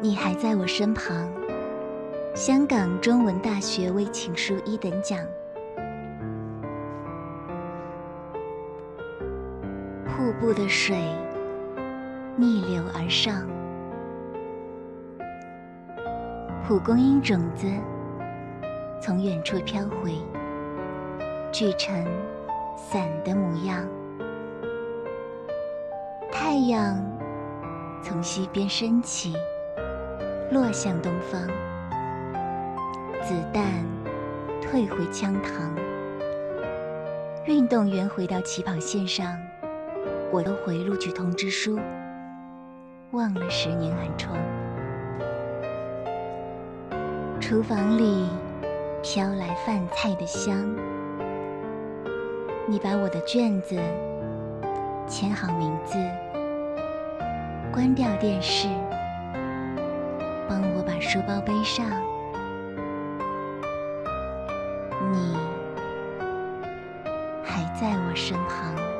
你还在我身旁。香港中文大学微情书一等奖。瀑布的水逆流而上，蒲公英种子从远处飘回，聚成伞的模样。太阳从西边升起，落向东方。子弹退回枪膛，运动员回到起跑线上，我都回录取通知书，忘了十年寒窗。厨房里飘来饭菜的香，你把我的卷子签好名字，关掉电视，书包背上。你还在我身旁。